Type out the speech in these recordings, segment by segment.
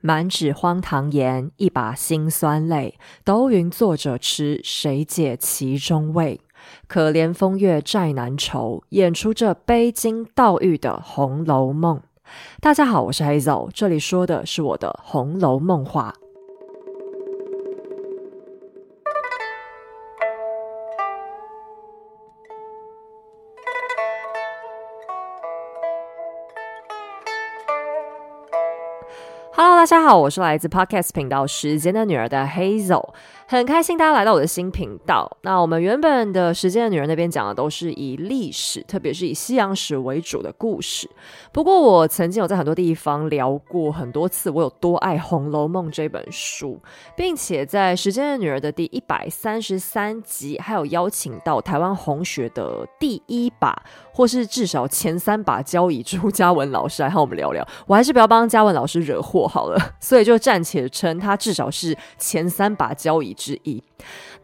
满纸荒唐言，一把辛酸泪。都云作者痴，谁解其中味？可怜风月债难酬，演出这悲金悼玉的《红楼梦》。大家好，我是 Hazel，这里说的是我的《红楼梦》话。大家好，我是来自 Podcast 频道《时间的女儿》的 Hazel。很开心大家来到我的新频道。那我们原本的时间的女人那边讲的都是以历史，特别是以西洋史为主的故事。不过我曾经有在很多地方聊过很多次，我有多爱《红楼梦》这本书，并且在时间的女儿的第一百三十三集，还有邀请到台湾红学的第一把，或是至少前三把交椅朱家文老师来和我们聊聊。我还是不要帮家文老师惹祸好了，所以就暂且称他至少是前三把交椅之一。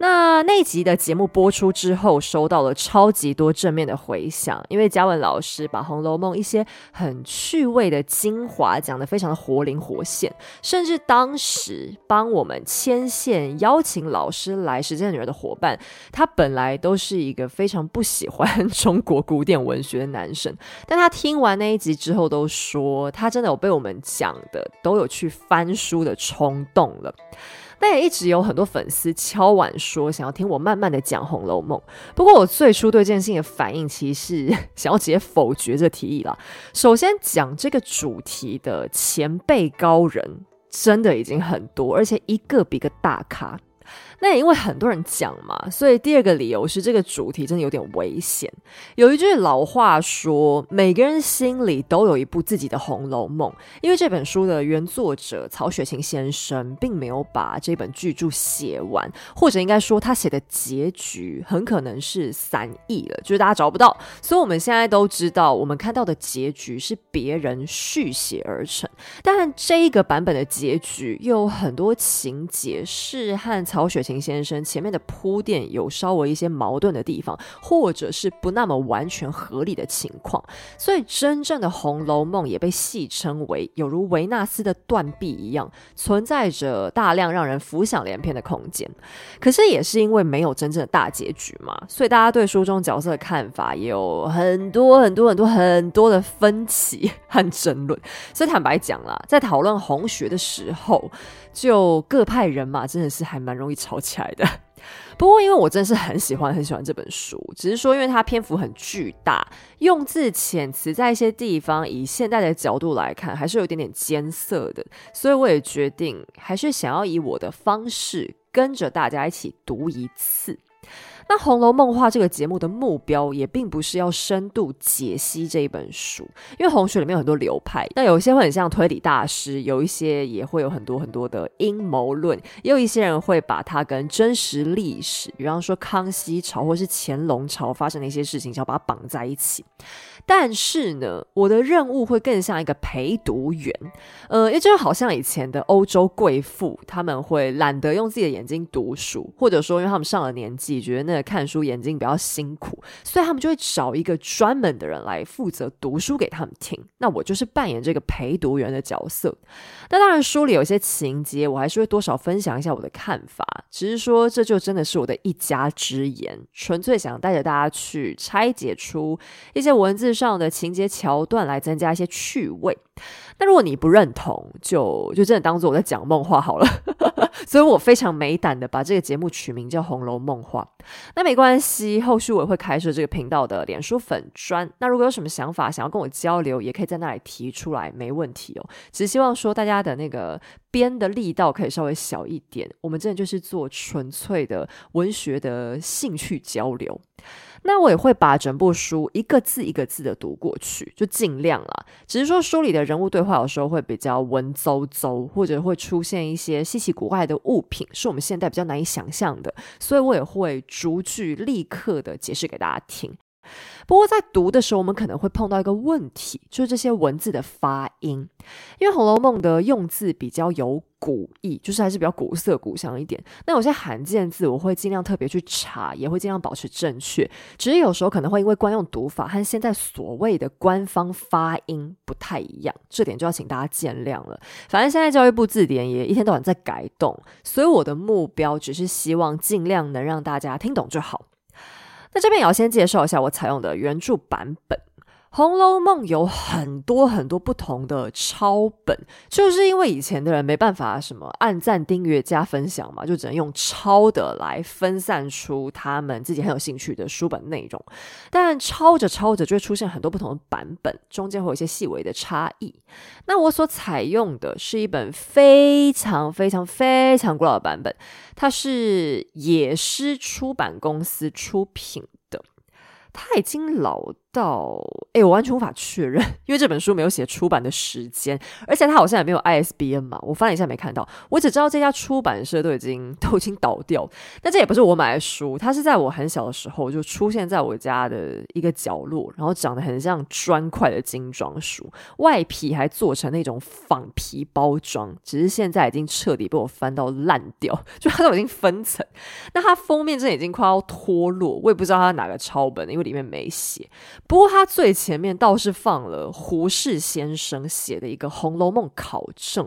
那那集的节目播出之后，收到了超级多正面的回响，因为嘉文老师把《红楼梦》一些很趣味的精华讲得非常的活灵活现，甚至当时帮我们牵线邀请老师来《时间的女儿》的伙伴，他本来都是一个非常不喜欢中国古典文学的男生，但他听完那一集之后，都说他真的有被我们讲的都有去翻书的冲动了。但也一直有很多粉丝敲碗说想要听我慢慢的讲《红楼梦》，不过我最初对这件事情的反应其实是 想要直接否决这提议啦。首先讲这个主题的前辈高人真的已经很多，而且一个比一个大咖。那也因为很多人讲嘛，所以第二个理由是这个主题真的有点危险。有一句老话说，每个人心里都有一部自己的《红楼梦》，因为这本书的原作者曹雪芹先生并没有把这本巨著写完，或者应该说他写的结局很可能是散佚了，就是大家找不到。所以我们现在都知道，我们看到的结局是别人续写而成，但这一个版本的结局又有很多情节是和曹雪芹林先生前面的铺垫有稍微一些矛盾的地方，或者是不那么完全合理的情况，所以真正的《红楼梦》也被戏称为有如维纳斯的断臂一样，存在着大量让人浮想联翩的空间。可是也是因为没有真正的大结局嘛，所以大家对书中角色的看法也有很多很多很多很多的分歧和争论。所以坦白讲啦，在讨论红学的时候，就各派人马真的是还蛮容易吵起来的。不过，因为我真的是很喜欢很喜欢这本书，只是说因为它篇幅很巨大，用字遣词在一些地方以现代的角度来看，还是有点点艰涩的，所以我也决定还是想要以我的方式跟着大家一起读一次。那《红楼梦话》这个节目的目标也并不是要深度解析这一本书，因为红学里面有很多流派，那有一些会很像推理大师，有一些也会有很多很多的阴谋论，也有一些人会把它跟真实历史，比方说康熙朝或是乾隆朝发生的一些事情，想要把它绑在一起。但是呢，我的任务会更像一个陪读员，呃，也就好像以前的欧洲贵妇，他们会懒得用自己的眼睛读书，或者说因为他们上了年纪，觉得那个看书眼睛比较辛苦，所以他们就会找一个专门的人来负责读书给他们听。那我就是扮演这个陪读员的角色。那当然，书里有些情节，我还是会多少分享一下我的看法，只是说这就真的是我的一家之言，纯粹想带着大家去拆解出一些文字上的情节桥段来增加一些趣味。那如果你不认同，就就真的当做我在讲梦话好了。所以我非常没胆的把这个节目取名叫《红楼梦话》。那没关系，后续我也会开设这个频道的脸书粉专。那如果有什么想法想要跟我交流，也可以在那里提出来，没问题哦。只希望说大家的那个编的力道可以稍微小一点。我们真的就是做纯粹的文学的兴趣交流。那我也会把整部书一个字一个字的读过去，就尽量啦。只是说书里的人物对话有时候会比较文绉绉，或者会出现一些稀奇古怪的物品，是我们现代比较难以想象的，所以我也会逐句立刻的解释给大家听。不过在读的时候，我们可能会碰到一个问题，就是这些文字的发音，因为《红楼梦》的用字比较有古意，就是还是比较古色古香一点。那有些罕见字，我会尽量特别去查，也会尽量保持正确。只是有时候可能会因为惯用读法和现在所谓的官方发音不太一样，这点就要请大家见谅了。反正现在教育部字典也一天到晚在改动，所以我的目标只是希望尽量能让大家听懂就好。那这边也要先介绍一下我采用的原著版本。《红楼梦》有很多很多不同的抄本，就是因为以前的人没办法什么按赞、订阅、加分享嘛，就只能用抄的来分散出他们自己很有兴趣的书本内容。但抄着抄着就会出现很多不同的版本，中间会有一些细微的差异。那我所采用的是一本非常非常非常古老的版本，它是野诗出版公司出品的，它已经老到哎、我完全无法确认，因为这本书没有写出版的时间，而且它好像也没有 ISBN 嘛。我翻了一下没看到，我只知道这家出版社都已经 都已经倒掉。但这也不是我买的书，它是在我很小的时候就出现在我家的一个角落，然后长得很像砖块的精装书，外皮还做成那种仿皮包装，只是现在已经彻底被我翻到烂掉，就它都已经分层。那它封面真的已经快要脱落，我也不知道它哪个抄本，因为里面没写。不过，他最前面倒是放了胡适先生写的一个《红楼梦考证》。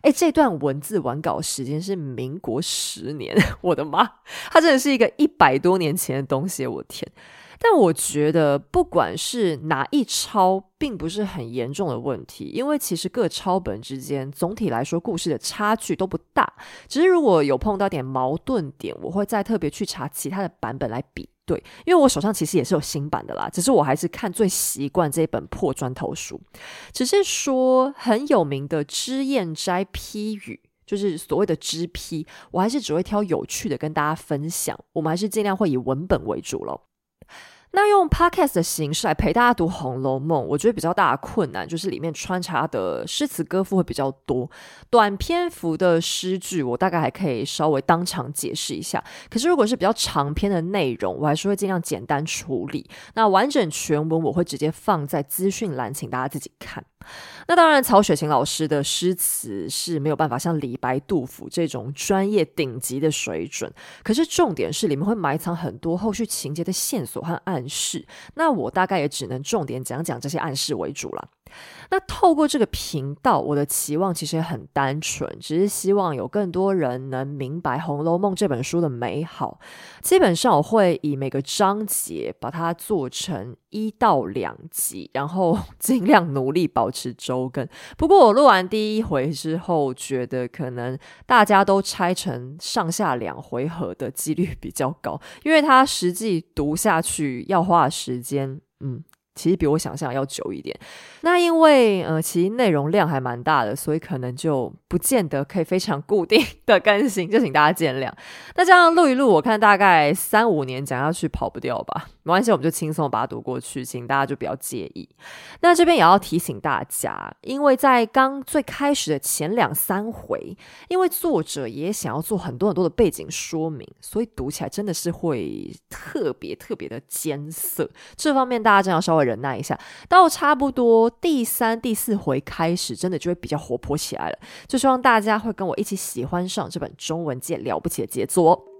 哎，这段文字完稿时间是民国十年，我的妈！它真的是一个一百多年前的东西，我天！但我觉得，不管是哪一抄，并不是很严重的问题，因为其实各抄本之间总体来说故事的差距都不大。只是如果有碰到点矛盾点，我会再特别去查其他的版本来比。对，因为我手上其实也是有新版的啦，只是我还是看最习惯这本破砖头书。只是说很有名的脂砚斋批语，就是所谓的脂批，我还是只会挑有趣的跟大家分享。我们还是尽量会以文本为主喽。那用 podcast 的形式来陪大家读《红楼梦》，我觉得比较大的困难就是里面穿插的诗词歌赋会比较多。短篇幅的诗句，我大概还可以稍微当场解释一下。可是如果是比较长篇的内容，我还是会尽量简单处理。那完整全文我会直接放在资讯栏，请大家自己看。那当然，曹雪芹老师的诗词是没有办法像李白、杜甫这种专业顶级的水准。可是重点是里面会埋藏很多后续情节的线索和暗示。那我大概也只能重点讲讲这些暗示为主了。那透过这个频道，我的期望其实也很单纯，只是希望有更多人能明白《红楼梦》这本书的美好。基本上我会以每个章节把它做成一到两集，然后 尽量努力保持周更。不过我录完第一回之后，觉得可能大家都拆成上下两回合的几率比较高，因为它实际读下去要花时间，嗯。其实比我想象要久一点，那因为呃，其实内容量还蛮大的，所以可能就不见得可以非常固定的更新，就请大家见谅。那这样录一录，我看大概三五年讲下去跑不掉吧。没关系，我们就轻松把它读过去，请大家就不要介意。那这边也要提醒大家，因为在刚最开始的前两三回，因为作者也想要做很多很多的背景说明，所以读起来真的是会特别特别的艰涩。这方面大家真要稍微忍耐一下，到差不多第三、第四回开始，真的就会比较活泼起来了。就希望大家会跟我一起喜欢上这本中文界了不起的杰作。